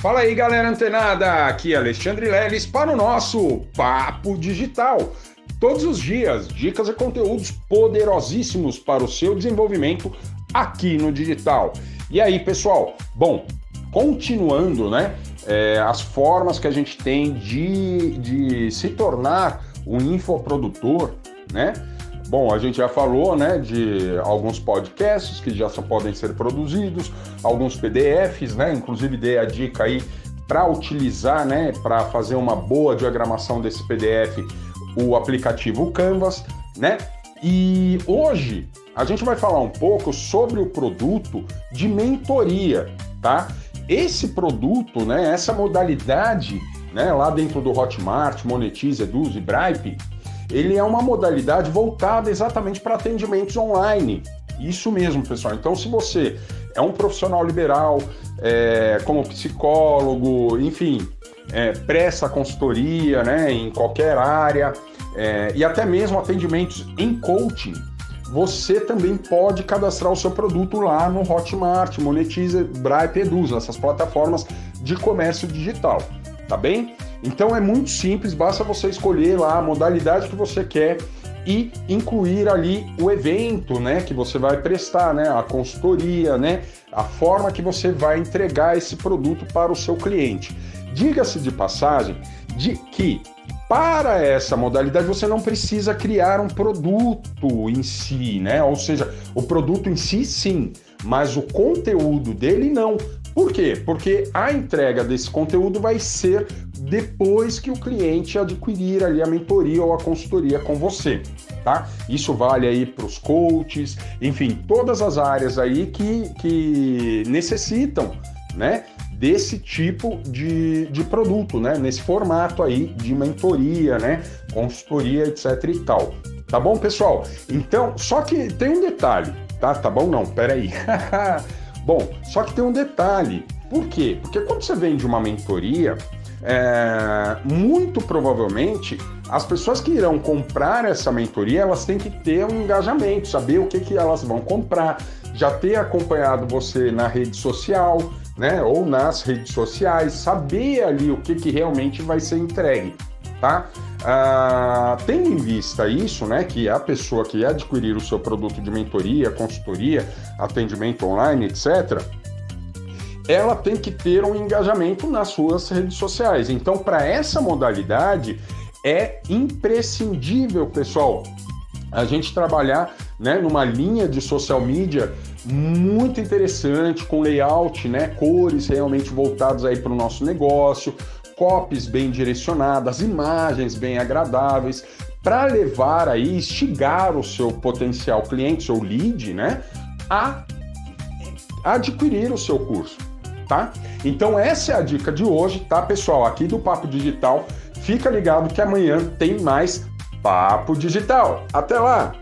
Fala aí, galera antenada! Aqui é Alexandre Leles para o nosso Papo Digital. Todos os dias, dicas e conteúdos poderosíssimos para o seu desenvolvimento aqui no digital. E aí, pessoal? Bom, continuando, né? É, as formas que a gente tem de, de se tornar um infoprodutor, né? Bom, a gente já falou, né, de alguns podcasts que já só podem ser produzidos, alguns PDFs, né? Inclusive dei a dica aí para utilizar, né, para fazer uma boa diagramação desse PDF, o aplicativo Canvas, né? E hoje a gente vai falar um pouco sobre o produto de mentoria, tá? Esse produto, né, essa modalidade, né, lá dentro do Hotmart, Monetize, Eduze, Bripe, ele é uma modalidade voltada exatamente para atendimentos online. Isso mesmo, pessoal. Então, se você é um profissional liberal, é, como psicólogo, enfim, é, presta consultoria né, em qualquer área, é, e até mesmo atendimentos em coaching, você também pode cadastrar o seu produto lá no Hotmart, Monetize, Bripe, Eduz, essas plataformas de comércio digital, tá bem? Então é muito simples, basta você escolher lá a modalidade que você quer e incluir ali o evento, né, que você vai prestar, né, a consultoria, né, a forma que você vai entregar esse produto para o seu cliente. Diga-se de passagem de que para essa modalidade você não precisa criar um produto em si, né? Ou seja, o produto em si sim, mas o conteúdo dele não. Por quê? Porque a entrega desse conteúdo vai ser depois que o cliente adquirir ali a mentoria ou a consultoria com você, tá? Isso vale aí para os coaches, enfim, todas as áreas aí que, que necessitam, né? Desse tipo de, de produto, né? Nesse formato aí de mentoria, né? Consultoria, etc e tal. Tá bom, pessoal? Então, só que tem um detalhe, tá? Tá bom? Não, peraí. bom, só que tem um detalhe. Por quê? Porque quando você vende uma mentoria, é, muito provavelmente as pessoas que irão comprar essa mentoria elas têm que ter um engajamento, saber o que, que elas vão comprar, já ter acompanhado você na rede social, né, ou nas redes sociais, saber ali o que, que realmente vai ser entregue, tá? Ah, tendo em vista isso, né, que a pessoa que adquirir o seu produto de mentoria, consultoria, atendimento online, etc., ela tem que ter um engajamento nas suas redes sociais. Então, para essa modalidade, é imprescindível, pessoal, a gente trabalhar né, numa linha de social media muito interessante, com layout, né, cores realmente voltadas aí para o nosso negócio, copies bem direcionadas, imagens bem agradáveis, para levar aí, instigar o seu potencial cliente, seu lead, né, a adquirir o seu curso tá? Então essa é a dica de hoje, tá, pessoal? Aqui do Papo Digital. Fica ligado que amanhã tem mais Papo Digital. Até lá!